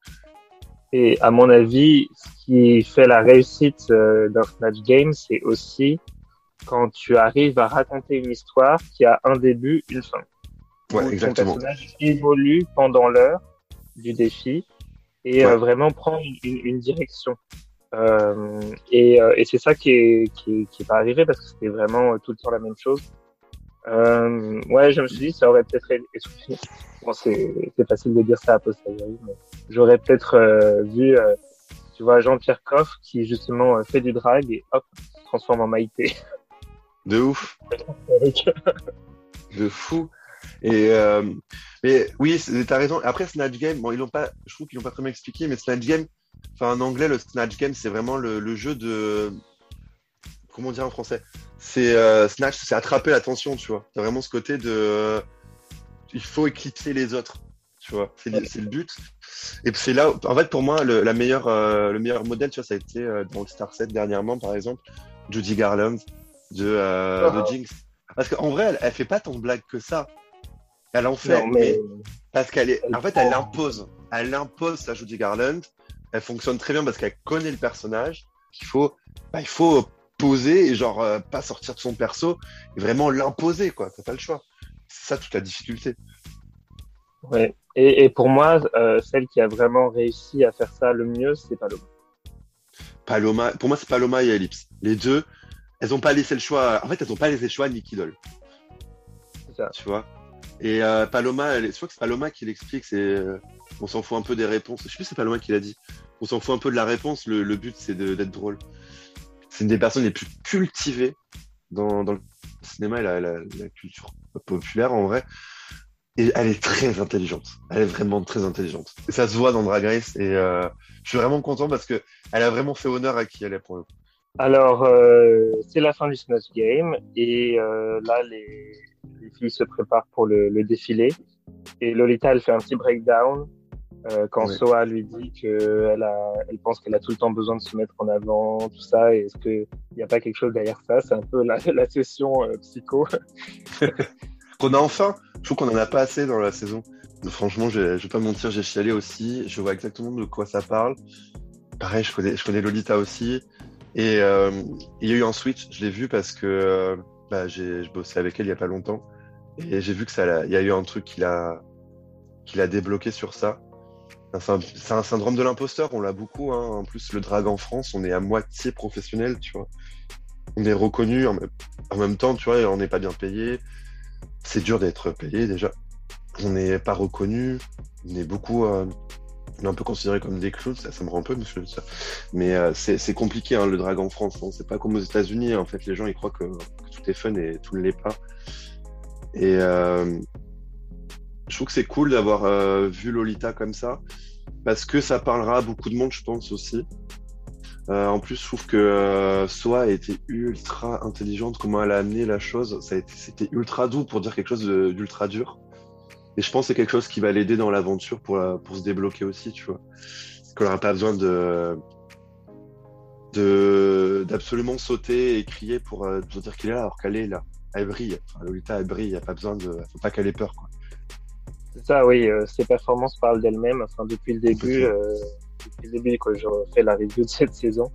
Et à mon avis, ce qui fait la réussite euh, d'un Snatch Game, c'est aussi quand tu arrives à raconter une histoire qui a un début, une fin. Ouais, exactement. Ton personnage évolue pendant l'heure du défi et ouais. euh, vraiment prend une, une direction. Euh, et, euh, et c'est ça qui est, qui est, qui est pas arrivé parce que c'était vraiment tout le temps la même chose. Euh, ouais, je me suis dit, ça aurait peut-être essoufflé. Bon, c'est facile de dire ça à posteriori, mais j'aurais peut-être euh, vu, euh, tu vois, Jean-Pierre Coff qui justement euh, fait du drag et hop, se transforme en Maïté. <laughs> De ouf. <laughs> de fou. Et euh, mais oui, t'as raison. Après Snatch Game, bon, ils l'ont pas, je trouve qu'ils l'ont pas très bien expliqué, mais Snatch Game, enfin en anglais, le Snatch Game, c'est vraiment le, le, jeu de, comment dire en français, c'est euh, Snatch, c'est attraper l'attention, tu vois. T'as vraiment ce côté de, il faut éclipser les autres, tu vois. C'est le, le but. Et c'est là, en fait, pour moi, le, la meilleure, euh, le meilleur modèle, tu vois, ça a été euh, dans le Star 7 dernièrement, par exemple, Judy Garland de, euh, oh. de Jinx. Parce qu'en vrai, elle, elle fait pas tant de blagues que ça. Elle en fait, non, mais... mais... parce qu'elle est, en fait, elle impose. Elle impose sa Judy Garland. Elle fonctionne très bien parce qu'elle connaît le personnage. Il faut, bah, il faut poser et genre euh, pas sortir de son perso et vraiment l'imposer, quoi. T'as pas le choix. C'est ça toute la difficulté. Ouais. Et, et pour moi, euh, celle qui a vraiment réussi à faire ça le mieux, c'est Paloma. Paloma, pour moi, c'est Paloma et Ellipse. Les deux, elles ont pas laissé le choix. En fait, elles ont pas laissé le choix à Nicky Doll. C'est ça. Tu vois. Et euh, Paloma, elle, je crois que c'est Paloma qui l'explique. C'est, on s'en fout un peu des réponses. Je sais plus si c'est Paloma qui l'a dit. On s'en fout un peu de la réponse. Le, but, c'est d'être drôle. C'est une des personnes les plus cultivées dans, le cinéma et la, la, culture populaire en vrai. Et elle est très intelligente. Elle est vraiment très intelligente. Ça se voit dans Drag Race. Et euh, je suis vraiment content parce que elle a vraiment fait honneur à qui elle est pour le coup. Alors, euh, c'est la fin du Snatch Game. Et euh, là, les, les, filles se préparent pour le, le, défilé. Et Lolita, elle fait un petit breakdown. Euh, quand oui. Soa lui dit qu'elle a, elle pense qu'elle a tout le temps besoin de se mettre en avant, tout ça, et est-ce qu'il n'y a pas quelque chose derrière ça? C'est un peu la, <laughs> la session euh, psycho. <laughs> qu'on a enfin, je trouve qu'on en a pas assez dans la saison. Franchement, je, je vais pas mentir, j'ai chialé aussi. Je vois exactement de quoi ça parle. Pareil, je connais, je connais Lolita aussi. Et euh, il y a eu un switch, je l'ai vu parce que euh, bah, j'ai je bossais avec elle il y a pas longtemps. Et j'ai vu que ça, il y a eu un truc qui l'a, qui l'a débloqué sur ça. C'est un, syndrome de l'imposteur, on l'a beaucoup. Hein. En plus, le drag en France, on est à moitié professionnel, tu vois. On est reconnu en, même temps, tu vois, on n'est pas bien payé. C'est dur d'être payé déjà. On n'est pas reconnu. On est beaucoup, euh, on est un peu considéré comme des clowns. Ça, me rend un peu monsieur. Mais euh, c'est compliqué hein, le drag en France. Hein. C'est pas comme aux États-Unis. En fait, les gens ils croient que, que, tout est fun et tout ne l'est pas. Et euh, je trouve que c'est cool d'avoir euh, vu Lolita comme ça, parce que ça parlera à beaucoup de monde, je pense aussi. Euh, en plus, je trouve que euh, Soa a été ultra intelligente, comment elle a amené la chose. C'était ultra doux pour dire quelque chose d'ultra dur. Et je pense que c'est quelque chose qui va l'aider dans l'aventure pour, la, pour se débloquer aussi, tu vois. Qu'elle n'aura pas besoin de, d'absolument sauter et crier pour, euh, pour dire qu'il est là, alors qu'elle est là. Elle brille. Lolita, elle brille. Il n'y a pas besoin de, faut pas qu'elle ait peur, quoi. C'est ça, oui. Euh, ses performances parlent d'elles-mêmes. Enfin, depuis le début, euh, depuis le début que je fais la review de <laughs> cette saison,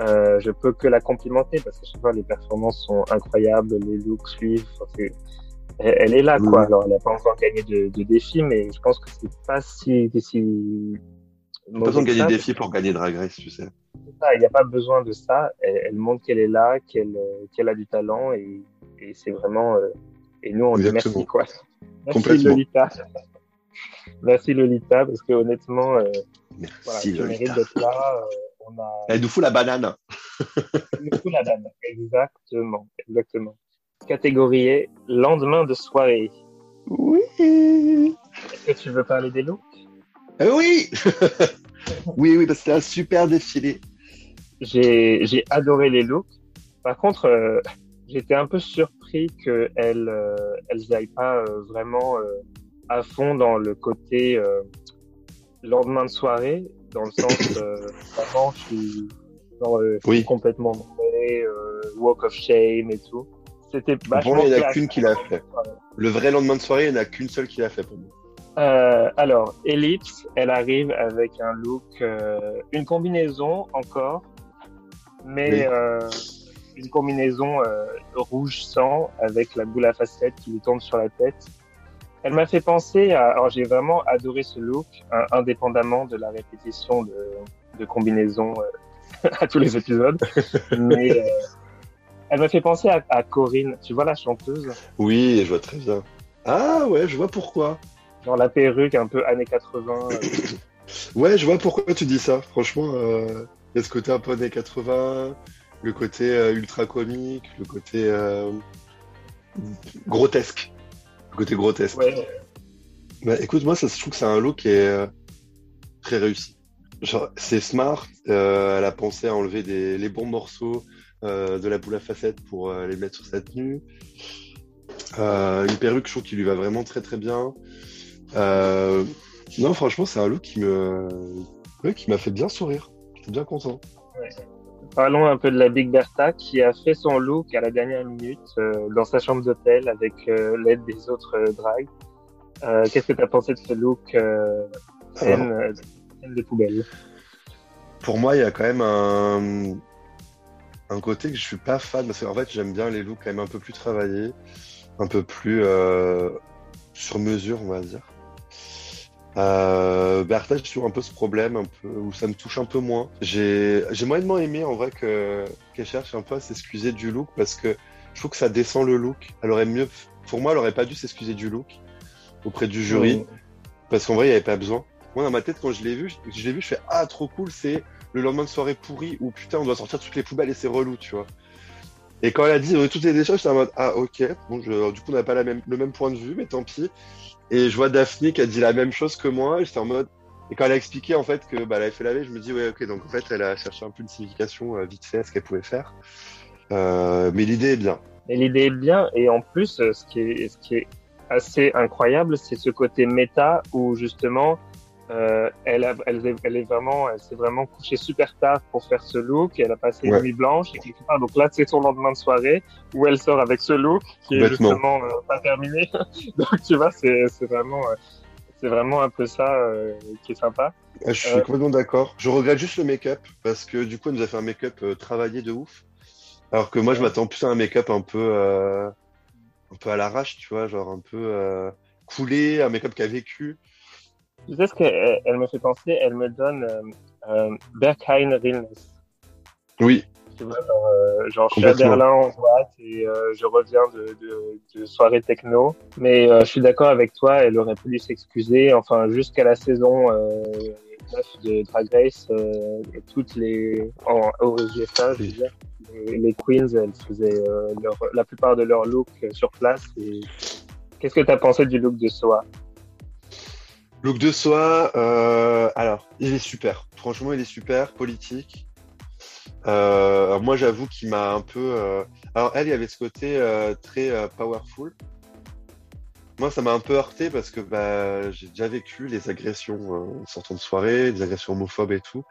euh, je peux que la complimenter parce que chaque fois les performances sont incroyables, les looks suivent. Enfin, elle, elle, est là, quoi. Alors, elle n'a pas encore gagné de, de, défi, mais je pense que c'est pas si, si pas besoin de gagner des défis pour gagner Drag Race, tu sais. Ça, il n'y a pas besoin de ça. Elle, elle montre qu'elle est là, qu'elle qu'elle a du talent et, et c'est vraiment. Euh, et nous, on Exactement. dit merci, quoi. Merci Lolita. Merci Lolita, parce que honnêtement, euh, merci voilà, tu Lolita. mérites d'être là. Euh, on a... Elle nous fout la banane. Elle nous fout la banane, exactement, exactement. Catégorie lendemain de soirée. Oui. Est-ce que tu veux parler des looks? Euh, Oui. <laughs> oui, oui, parce que c'était un super défilé. J'ai adoré les looks. Par contre, euh, j'étais un peu surpris qu'elles euh, elles n'aillent pas euh, vraiment euh, à fond dans le côté euh, lendemain de soirée, dans le sens <coughs> vraiment je suis, genre, je suis Oui. complètement mauvais, walk of shame et tout. C'était Pour moi, il n'y en a qu'une qui l'a fait. Le vrai lendemain de soirée, il n'y en a qu'une seule qui l'a fait pour moi. Euh, alors, Ellipse, elle arrive avec un look, euh, une combinaison encore, mais Oui. euh, une combinaison euh, rouge sang avec la boule à facettes qui lui tombe sur la tête. Elle m'a fait penser à. Alors, j'ai vraiment adoré ce look, hein, indépendamment de la répétition de, de combinaisons euh, <laughs> à tous les épisodes. <laughs> mais euh, elle m'a fait penser à, à Corinne, tu vois la chanteuse, Oui, je vois très bien. Ah ouais, je vois pourquoi. genre la perruque un peu années 80. euh, <coughs> Ouais, je vois pourquoi tu dis ça. Franchement, il y a ce côté un peu années 80, le côté euh, ultra comique, le côté euh, grotesque. Le côté grotesque. ouais, Bah, écoute, moi, ça, je trouve que c'est un look qui est euh, très réussi. C'est smart. euh, elle a pensé à enlever des, les bons morceaux euh, de la boule à facettes pour euh, les mettre sur sa tenue. Une perruque, je trouve qu'il lui va vraiment très très bien. Non, franchement, c'est un look qui me, ouais, qui m'a fait bien sourire. J'étais bien content. Parlons un peu de la Big Bertha qui a fait son look à la dernière minute euh, dans sa chambre d'hôtel avec euh, l'aide des autres euh, drags. Euh, Qu'est-ce que tu as pensé de ce look scène, des poubelles? Pour moi, il y a quand même un, un côté que je suis pas fan parce qu'en fait, j'aime bien les looks quand même un peu plus travaillés, un peu plus sur mesure, on va dire. Euh, Bertha, j'ai toujours un peu ce problème, un peu où ça me touche un peu moins. J'ai j'ai moyennement aimé en vrai que qu'elle cherche un peu à s'excuser du look parce que je trouve que ça descend le look. Elle aurait mieux, pour moi, elle aurait pas dû s'excuser du look auprès du jury parce qu'en vrai, il n'y avait pas besoin. Moi, dans ma tête, quand je l'ai vu, je, je l'ai vu, je fais ah trop cool, c'est le lendemain de soirée pourri où putain, on doit sortir toutes les poubelles et c'est relou, tu vois. Et quand elle a dit euh, tout est déjà, j'étais en mode ah ok. Bon, du coup on n'a pas le même point de vue, mais tant pis. Et je vois Daphné qui a dit la même chose que moi. Et j'étais en mode et quand elle a expliqué en fait que bah, elle avait fait laver, je me dis ouais ok donc en fait elle a cherché un peu une signification euh, vite fait à ce qu'elle pouvait faire. Euh, mais l'idée est bien. Mais l'idée est bien et en plus euh, ce qui est, ce qui est assez incroyable c'est ce côté méta où justement euh, elle, a, elle, elle, est vraiment, elle s'est vraiment couchée super tard pour faire ce look. Elle a passé une nuit blanche et part. Donc là, c'est son lendemain de soirée où elle sort avec ce look qui est justement euh, pas terminé. <laughs> donc tu vois, c'est vraiment, euh, c'est vraiment un peu ça qui est sympa. Je suis complètement d'accord. Je regrette juste le make-up parce que du coup, elle nous a fait un make-up travaillé de ouf. Alors que moi, je m'attends plus à un make-up un peu, un peu à l'arrache, tu vois, genre un peu coulé, un make-up qui a vécu. Tu sais ce qu'elle me fait penser? Elle me donne euh, euh, Berghain Realness. Oui. Tu vois, genre, euh, genre je suis à Berlin en boîte et euh, je reviens de, de, de, soirée techno. Mais euh, je suis d'accord avec toi, elle aurait pu s'excuser. Enfin, jusqu'à la saison 9 de Drag Race, toutes les. En, au GFA, je veux dire, les, les, queens, elles faisaient leur, la plupart de leur look sur place. Et... Qu'est-ce que tu as pensé du look de Soa? Look de soi, euh, alors, il est super. Franchement, il est super, politique. Euh, moi, j'avoue qu'il m'a un peu. Euh... Alors, elle, il y avait ce côté euh, très powerful. Moi, ça m'a un peu heurté parce que bah, j'ai déjà vécu les agressions en sortant de soirée, des agressions homophobes et tout.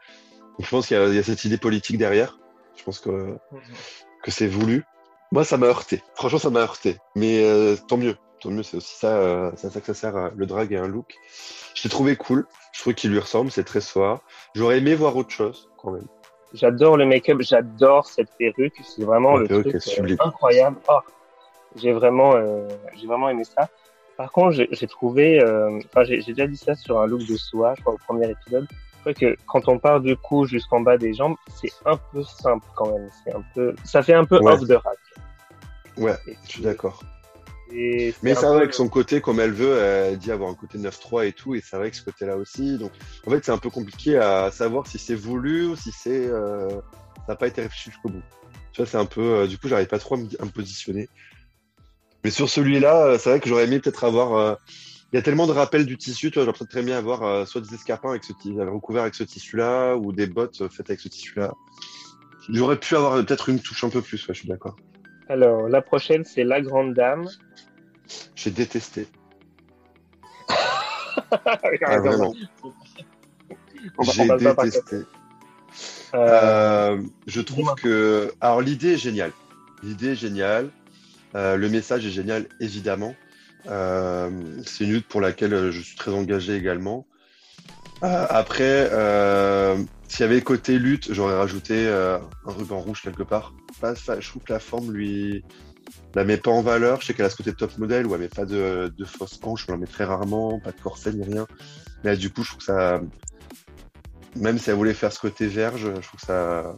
Donc, je pense qu'il y, y, a cette idée politique derrière. Je pense que, -hmm. que c'est voulu. Moi, ça m'a heurté. Franchement, ça m'a heurté. Mais tant mieux tant mieux, c'est aussi ça, euh, c'est à ça que ça sert, euh, le drag et un look. Je l'ai trouvé cool, je trouve qu'il lui ressemble, c'est très soir. J'aurais aimé voir autre chose, quand même. J'adore le make-up, j'adore cette perruque, c'est vraiment le truc euh, incroyable. Oh, j'ai vraiment, j'ai vraiment aimé ça. Par contre, j'ai trouvé, enfin, j'ai déjà dit ça sur un look de soie, je crois, au premier épisode. Je crois que quand on part du cou jusqu'en bas des jambes, c'est un peu simple quand même. C'est un peu, ça fait un peu ouais. off the rack. Ouais, je suis d'accord. Mais c'est vrai que son côté, comme elle veut, elle dit avoir un côté 9-3 et tout, et c'est vrai que ce côté-là aussi. Donc, en fait, c'est un peu compliqué à savoir si c'est voulu ou si c'est, euh, ça n'a pas été réfléchi jusqu'au bout. Tu vois, c'est un peu, euh, du coup, j'arrive pas trop à me, à me, positionner. Mais sur celui-là, euh, c'est vrai que j'aurais aimé peut-être avoir. Euh, il y a tellement de rappels du tissu, tu vois, j'aurais peut-être très bien avoir soit des escarpins avec ce recouvert avec ce tissu-là, ou des bottes faites avec ce tissu-là. J'aurais pu avoir peut-être une touche un peu plus, ouais, je suis d'accord. Alors, la prochaine, c'est La Grande Dame. J'ai détesté. <laughs> ah, vraiment. J'ai détesté. Euh... Euh, je trouve que. Alors, l'idée est géniale. L'idée est géniale. Euh, le message est génial, évidemment. C'est une lutte pour laquelle je suis très engagé également. Euh, après, s'il y avait côté lutte, j'aurais rajouté un ruban rouge quelque part. Pas, ça, je trouve que la forme lui la met pas en valeur. Je sais qu'elle a ce côté top modèle où elle met pas de, de fausses hanches, on la met très rarement, pas de corset ni rien. Mais du coup, je trouve que ça, même si elle voulait faire ce côté verge, je trouve que ça,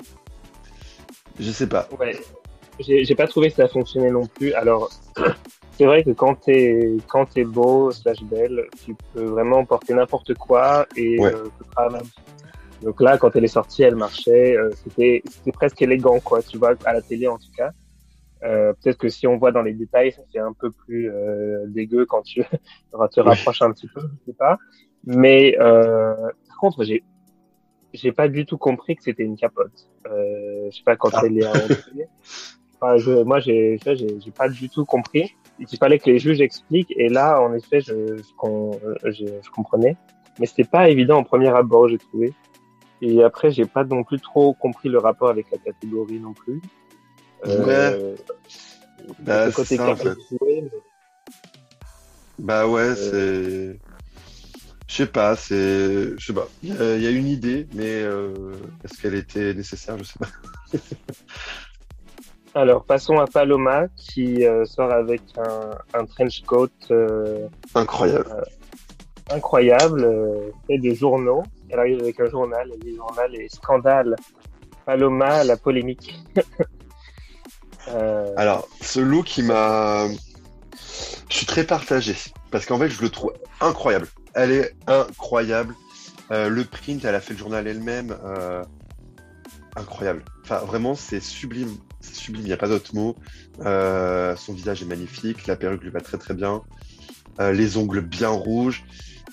je sais pas. Ouais. J'ai pas trouvé que ça fonctionnait non plus. Alors, <clears throat> c'est vrai que quand t'es quand t'es beau slash belle, tu peux vraiment porter n'importe quoi et ouais. euh. Donc là, quand elle est sortie, elle marchait. Euh, c'était c'était presque élégant, quoi. Tu vois, à la télé en tout cas. Euh, peut-être que si on voit dans les détails, ça fait un peu plus euh, dégueu quand tu <laughs> te rapproches un petit peu, je sais pas. Mais euh, par contre, j'ai j'ai pas du tout compris que c'était une capote. Euh, je sais pas quand ah. elle est <laughs> enfin, je, moi, j'ai j'ai pas du tout compris. Il fallait que les juges expliquent. Et là, en effet, je, je, je, je comprenais. Mais c'était pas évident en premier abord, j'ai trouvé. Et après, j'ai pas non plus trop compris le rapport avec la catégorie non plus. Euh, bah, côté ça, en fait. mais... Bah ouais, euh... c'est. Je sais pas, c'est. Je sais pas. Il y, y, a une idée, mais euh... est-ce qu'elle était nécessaire Je sais pas. <laughs> Alors, passons à Paloma qui euh, sort avec un, un trench coat. Euh, incroyable. Euh, incroyable, fait des journaux. Elle arrive avec un journal, elle dit journal et scandale. Paloma, la polémique. <laughs> Alors, ce look, il m'a. Je suis très partagé parce qu'en fait, je le trouve incroyable. Elle est incroyable. Le print, elle a fait le journal elle-même. Incroyable. Enfin, vraiment, c'est sublime. C'est sublime, il n'y a pas d'autre mot. Euh, son visage est magnifique, la perruque lui va très très bien, euh, les ongles bien rouges.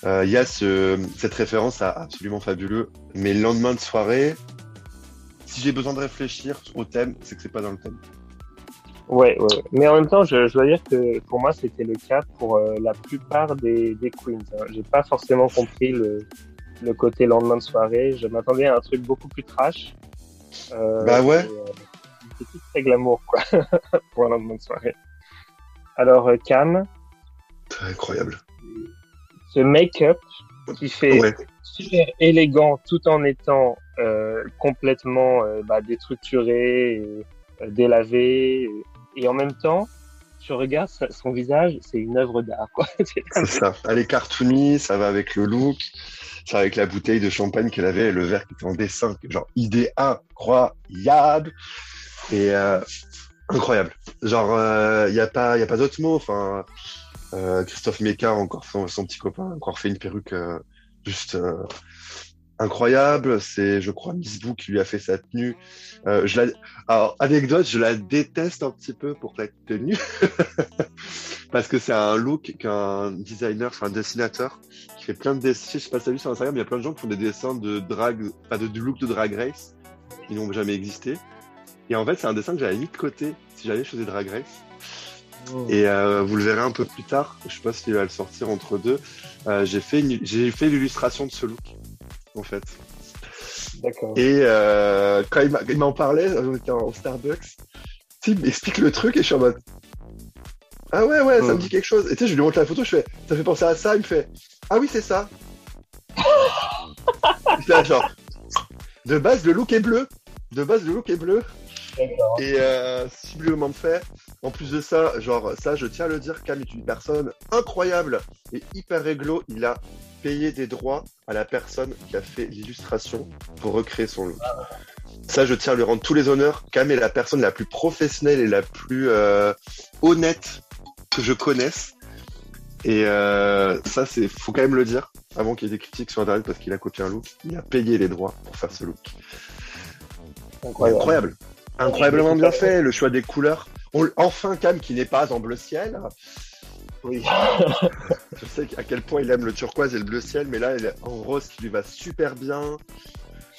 Euh, Il y a ce, cette référence à absolument fabuleux. Mais le lendemain de soirée, si j'ai besoin de réfléchir au thème, c'est que c'est pas dans le thème. Ouais, ouais. Mais en même temps, je, je dois dire que pour moi, c'était le cas pour la plupart des, des queens. hein. J'ai pas forcément compris le, le côté lendemain de soirée. Je m'attendais à un truc beaucoup plus trash. Bah ouais. et, C'est tout très glamour, quoi, <laughs> pour un lendemain de soirée. Alors, euh, Cam, C'est incroyable. ce make-up qui fait Ouais. super élégant tout en étant euh, complètement euh, bah, déstructuré, et, euh, délavé, et, et en même temps, tu regardes son visage, c'est une œuvre d'art. <laughs> C'est ça. Elle est cartoony, ça va avec le look, ça va avec la bouteille de champagne qu'elle avait et le verre qui était en dessin. Genre, idée incroyable. Euh, incroyable. Genre, il n'y a pas, y a pas d'autre mot. Euh, Christophe Mécard, encore son, petit copain, encore fait une perruque euh, juste euh, incroyable. C'est, je crois, Miss Boo qui lui a fait sa tenue. Euh, la... Alors, anecdote, je la déteste un petit peu pour cette tenue. <laughs> Parce que c'est un look qu'un designer, un dessinateur, qui fait plein de dessins. Je sais pas si t'as vu sur Instagram, il y a plein de gens qui font des dessins de drag, pas look de drag race, qui n'ont jamais existé. Et en fait, c'est un dessin que j'avais mis de côté si j'allais chez des drag race. Et euh, vous le verrez un peu plus tard. Je sais pas s'il va le sortir entre deux. Euh, j'ai fait une- j'ai fait l'illustration de ce look, en fait. D'accord. Et euh, quand il m'en parlait, on était en Starbucks, il m'explique le truc et je suis en mode Ah ouais, ouais, ça me Mm. dit quelque chose. Et tu sais, je lui montre la photo, je fais Ça fait penser à ça Il me fait Ah oui, c'est ça. <laughs> Là, genre, de base, le look est bleu. De base, le look est bleu. Et euh, sublimement fait. En plus de ça, genre, ça, je tiens à le dire, Cam est une personne incroyable et hyper réglo. Il a payé des droits à la personne qui a fait l'illustration pour recréer son look. Ça, je tiens à lui rendre tous les honneurs. Cam est la personne la plus professionnelle et la plus euh, honnête que je connaisse. Et euh, ça, c'est faut quand même le dire avant qu'il y ait des critiques sur Internet parce qu'il a copié un look. Il a payé les droits pour faire ce look. Incroyable. Incroyable. Incroyablement bien fait, le choix des couleurs. On- enfin, Cam qui n'est pas en bleu ciel. Oui. <laughs> Je sais à quel point il aime le turquoise et le bleu ciel, mais là, il est en rose qui lui va super bien.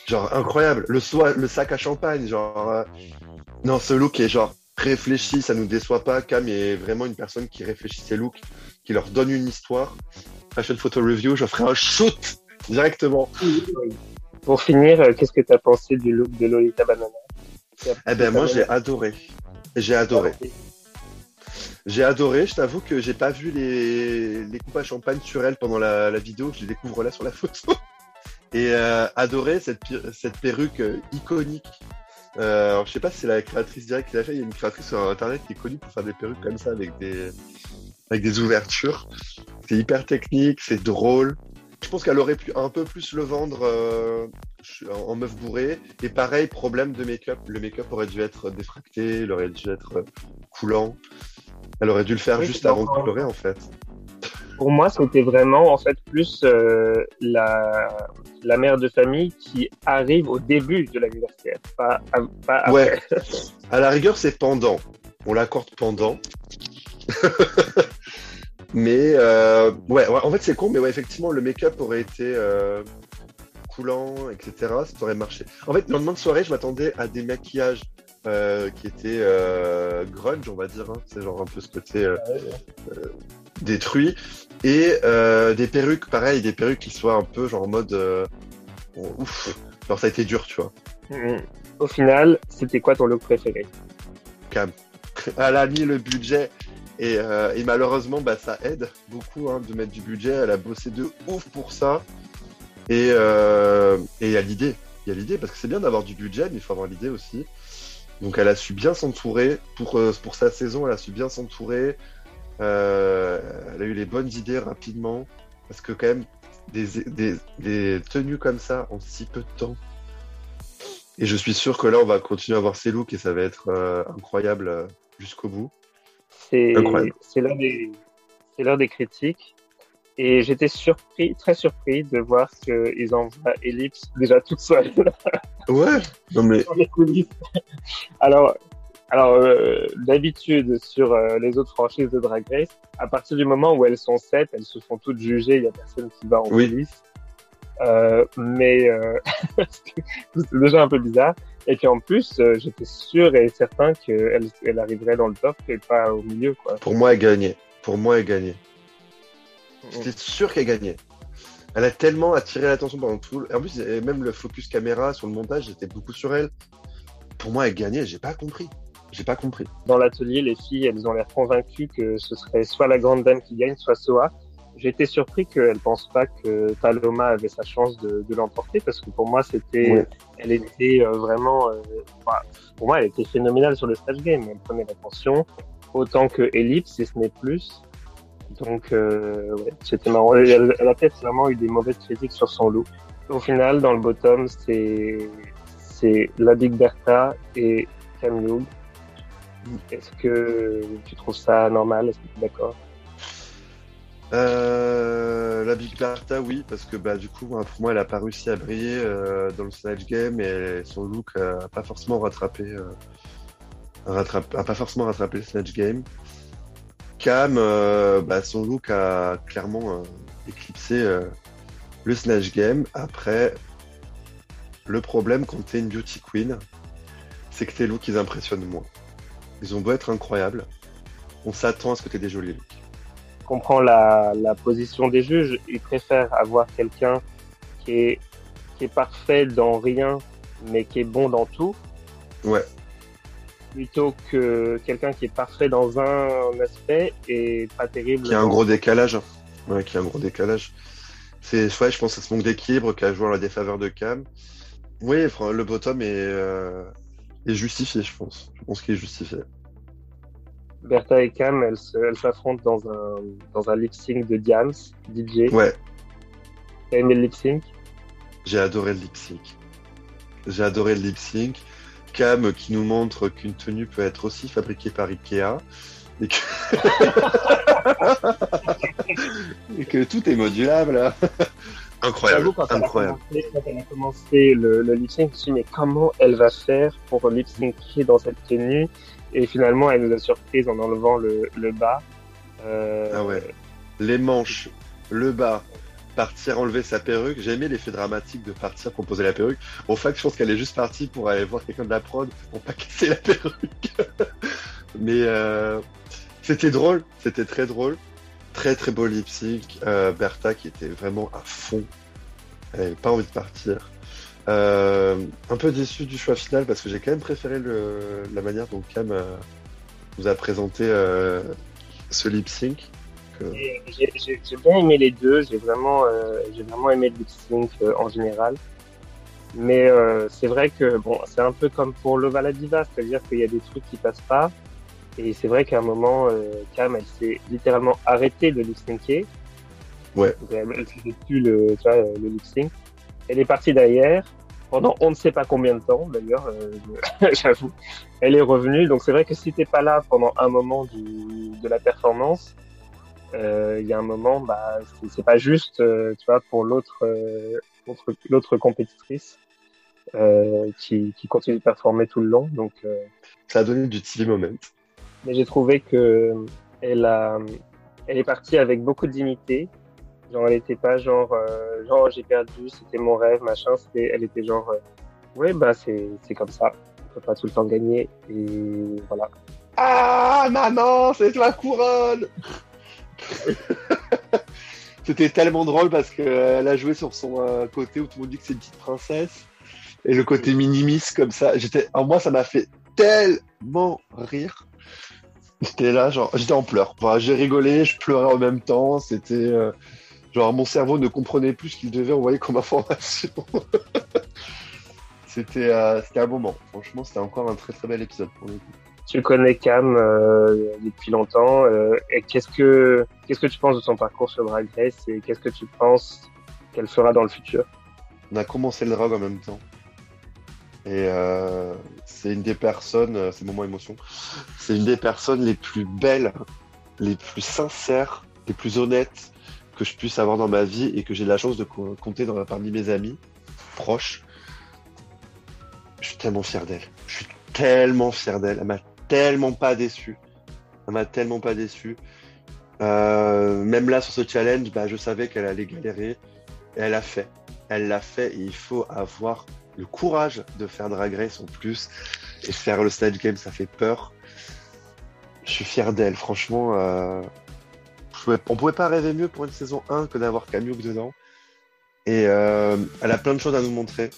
Genre, incroyable. Le, soi- le sac à champagne, genre. euh, Non, ce look est genre réfléchi, ça nous déçoit pas. Cam est vraiment une personne qui réfléchit ses looks, qui leur donne une histoire. Fashion photo review, je ferai un shoot directement. Pour finir, euh, qu'est-ce que tu as pensé du look de Lolita Banana? Eh ben, moi, j'ai adoré. J'ai adoré. J'ai adoré, je t'avoue que j'ai pas vu les, les coupes à champagne sur elle pendant la, la vidéo, je les découvre là sur la photo. <laughs> Et euh, adoré cette, cette perruque euh, iconique. Euh, alors, je sais pas si c'est la créatrice directe qui l'a fait, il y a une créatrice sur internet qui est connue pour faire des perruques comme ça avec des, avec des ouvertures. C'est hyper technique, c'est drôle. Je pense qu'elle aurait pu un peu plus le vendre euh, en meuf bourrée. Et pareil, problème de make-up. Le make-up aurait dû être défracté, il aurait dû être euh, coulant. Elle aurait dû le faire Oui, juste avant de pleurer, en fait. Pour moi, c'était vraiment en fait plus euh, la, la mère de famille qui arrive au début de l'anniversaire, pas, à- pas après. Ouais. À la rigueur, c'est pendant. On l'accorde pendant. <laughs> mais euh, ouais, ouais, en fait, c'est con, mais ouais, effectivement, le make-up aurait été euh, coulant, etc. Ça aurait marché. En fait, le lendemain de soirée, je m'attendais à des maquillages euh, qui étaient euh, grunge, on va dire. hein. C'est genre un peu ce côté euh, détruit. Et euh, des perruques, pareil, des perruques qui soient un peu genre en mode euh, bon, ouf. Genre ça a été dur, tu vois. Mm. Au final, c'était quoi ton look préféré? Cam. <laughs> Elle a mis le budget et, euh, et malheureusement, bah, ça aide beaucoup hein, de mettre du budget. Elle a bossé de ouf pour ça. Et euh, et il y a l'idée. Il y a l'idée parce que c'est bien d'avoir du budget, mais il faut avoir l'idée aussi. Donc elle a su bien s'entourer pour, euh, pour sa saison. Elle a su bien s'entourer. Euh, elle a eu les bonnes idées rapidement parce que quand même des, des, des tenues comme ça en si peu de temps. Et je suis sûr que là, on va continuer à voir ces looks et ça va être euh, incroyable euh, jusqu'au bout. C'est l'heure des, des critiques. Et j'étais surpris, très surpris de voir qu'ils envoient Ellipse déjà toute seule Ouais, non mais dans les coulisses. Alors, Alors, euh, d'habitude, sur euh, les autres franchises de Drag Race, à partir du moment où elles sont sept, elles se font toutes juger, il n'y a personne qui va en Oui. police. Euh, mais <laughs> c'est déjà un peu bizarre. Et puis en plus, euh, j'étais sûr et certain qu'elle elle arriverait dans le top et pas au milieu. Quoi. Pour moi, elle gagnait. Pour moi, elle gagnait. J'étais sûr qu'elle gagnait. Elle a tellement attiré l'attention pendant tout. le- En plus, même le focus caméra sur le montage, j'étais beaucoup sur elle. Pour moi, elle gagnait. J'ai pas compris. J'ai pas compris. Dans l'atelier, les filles, elles ont l'air convaincues que ce serait soit la grande dame qui gagne, soit Soa. J'ai été surpris qu'elles pensent pas que Paloma avait sa chance de, de l'emporter parce que pour moi, c'était, Ouais. elle était euh, vraiment, euh, enfin, pour moi, elle était phénoménale sur le stage game. Elle prenait l'attention autant que Ellipse, si ce n'est plus. Donc, euh, ouais, c'était marrant. Elle, elle a peut-être vraiment eu des mauvaises critiques sur son look. Au final, dans le bottom, c'est, c'est la Big Bertha et Cam Young. Est-ce que tu trouves ça normal? Est-ce que tu es d'accord? Euh, la Big Bertha, oui, parce que bah, du coup, moi, pour moi, elle a pas réussi à briller euh, dans le Snatch Game et son look a pas forcément rattrapé, euh, a pas forcément rattrapé le Snatch Game. Cam, bah, son look a clairement éclipsé le Snatch Game. Après, le problème quand t'es une beauty queen, c'est que tes looks ils impressionnent moins. Ils ont beau être incroyables, on s'attend à ce que t'aies des jolis looks. Je comprends la, la position des juges. Ils préfèrent avoir quelqu'un qui est, qui est parfait dans rien, mais qui est bon dans tout, Ouais. plutôt que quelqu'un qui est parfait dans un aspect et pas terrible. Qui a un gros décalage. Ouais, qui a un gros décalage. C'est, ouais, je pense que c'est ce manque d'équilibre qui a joué en la défaveur de Cam. Oui, le bottom est, euh, est justifié, je pense. Je pense qu'il est justifié. Bertha et Cam, elles s'affrontent dans un, dans un lip sync de Diams, DJ. Ouais, T'as aimé le lip sync? J'ai adoré le lip sync. J'ai adoré le lip sync. Cam qui nous montre qu'une tenue peut être aussi fabriquée par Ikea. Et que, <laughs> et que tout est modulable. Incroyable, quand elle a incroyable. commencé, quand elle a commencé le, le lip sync, je me suis dit, mais comment elle va faire pour lip syncer dans cette tenue? Et finalement, elle nous a surprise en enlevant le, bas. Euh, Ah ouais. Les manches, le bas, partir enlever sa perruque. J'ai aimé l'effet dramatique de partir pour poser la perruque. Au fait, je pense qu'elle est juste partie pour aller voir quelqu'un de la prod pour pas <laughs> casser la perruque. <laughs> Mais euh, c'était drôle, c'était très drôle. Très très beau lip sync. Euh, Bertha qui était vraiment à fond. Elle avait pas envie de partir. Euh, un peu déçu du choix final parce que j'ai quand même préféré le, la manière dont Cam euh, nous a présenté euh, ce lip sync. Que- J'ai j'ai bien aimé les deux, j'ai vraiment, euh, j'ai vraiment aimé le lip sync euh, en général. Mais euh, c'est vrai que bon, c'est un peu comme pour Lova la Diva, c'est-à-dire qu'il y a des trucs qui passent pas. Et c'est vrai qu'à un moment, euh, Cam, elle s'est littéralement arrêtée de lip syncer. Ouais. Donc, Elle, faisait plus le, tu vois, le lip sync. Elle est partie derrière pendant on ne sait pas combien de temps d'ailleurs, euh, <laughs> j'avoue. Elle est revenue, donc c'est vrai que si t'es pas là pendant un moment du, de la performance, euh, il y a un moment, bah, c'est- pas juste, euh, tu vois, pour l'autre, euh, l'autre, compétitrice euh, qui, qui continue de performer tout le long. Donc, euh, Ça a donné du TV moment. mais j'ai trouvé que elle a, elle est partie avec beaucoup de dignité. Genre, elle était pas genre, euh, genre j'ai perdu, c'était mon rêve, machin. C'était, elle était genre, euh, ouais, bah c'est, c'est comme ça. On peut pas tout le temps gagner et voilà. Ah, maman, c'est ma couronne <laughs> C'était tellement drôle parce qu'elle a joué sur son euh, côté où tout le monde dit que c'est une petite princesse. Et le côté minimis comme ça. J'étais, en moi, ça m'a fait tellement rire. J'étais là, genre, j'étais en pleurs. Enfin, j'ai rigolé, je pleurais en même temps. C'était, euh, genre, mon cerveau ne comprenait plus ce qu'il devait envoyer comme information. <laughs> c'était, euh, c'était un moment. Franchement, c'était encore un très très bel épisode pour le coup. Tu connais Cam euh, depuis longtemps. euh, et qu'est-ce que, qu'est-ce que tu penses de son parcours sur Drag Race et qu'est-ce que tu penses qu'elle fera dans le futur? On a commencé le drag en même temps. Et euh, c'est une des personnes, euh, c'est moment émotion, c'est une des personnes les plus belles, les plus sincères, les plus honnêtes que je puisse avoir dans ma vie et que j'ai de la chance de co- compter parmi mes amis proches. Je suis tellement fier d'elle. Je suis tellement fier d'elle. Elle m'a tellement pas déçu. Ça m'a tellement pas déçu. Euh, même là, sur ce challenge, bah, je savais qu'elle allait galérer. Elle l'a fait. Elle l'a fait et il faut avoir le courage de faire Drag Race en plus. Et faire le stage game, ça fait peur. Je suis fier d'elle, franchement. Euh... On pouvait pas rêver mieux pour une saison 1 que d'avoir Camille dedans. Et euh, elle a plein de choses à nous montrer.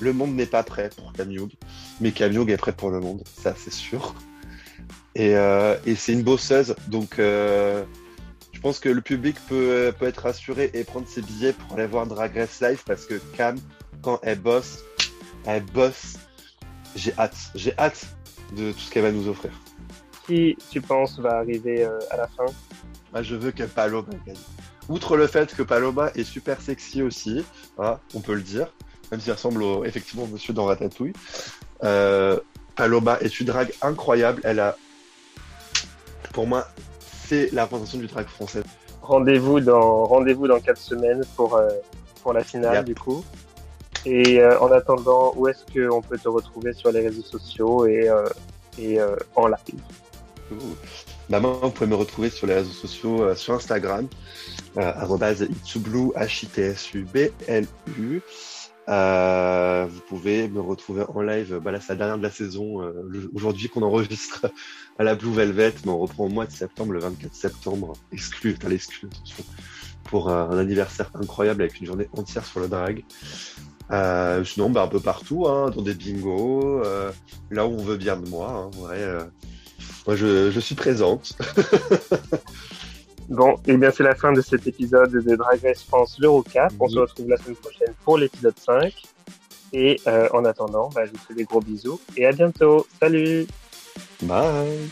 Le monde n'est pas prêt pour Camille, mais Camille est prêt pour le monde, ça c'est sûr. Et, euh, c'est une bosseuse, donc euh, je pense que le public peut, peut être rassuré et prendre ses billets pour aller voir Drag Race Live parce que Cam, quand elle bosse, elle bosse. J'ai hâte, j'ai hâte de tout ce qu'elle va nous offrir. Qui tu penses va arriver à la fin? Moi, je veux que Paloma gagne. Outre le fait que Paloma est super sexy aussi, hein, on peut le dire, même s'il ressemble au, effectivement au monsieur dans Ratatouille. Euh, Paloma est une drague incroyable. Elle a, pour moi, c'est la représentation du drag français. Rendez-vous dans rendez-vous dans quatre semaines pour euh, pour la finale Yep. du coup. Et euh, en attendant, où est-ce qu'on peut te retrouver sur les réseaux sociaux et euh, et en live? Bah, moi, vous pouvez me retrouver sur les réseaux sociaux, euh, sur Instagram, euh, arrobase itsublu, H-I-T-S-U-B-L-U. Euh, vous pouvez me retrouver en live, bah là c'est la dernière de la saison, aujourd'hui qu'on enregistre <laughs> à la Blue Velvet, mais on reprend au mois de septembre, le 24 septembre, exclu, t'as l'exclu, attention, pour un anniversaire incroyable avec une journée entière sur le drag. Sinon, bah, un peu partout, hein, dans des bingos, là où on veut bien de moi, hein, ouais, moi, je, je suis présente. <laughs> Bon, et bien c'est la fin de cet épisode de Drag Race France l'Euro 4. On se retrouve la semaine prochaine pour l'épisode 5. Et euh, en attendant, bah, je vous fais des gros bisous et à bientôt. Salut Bye.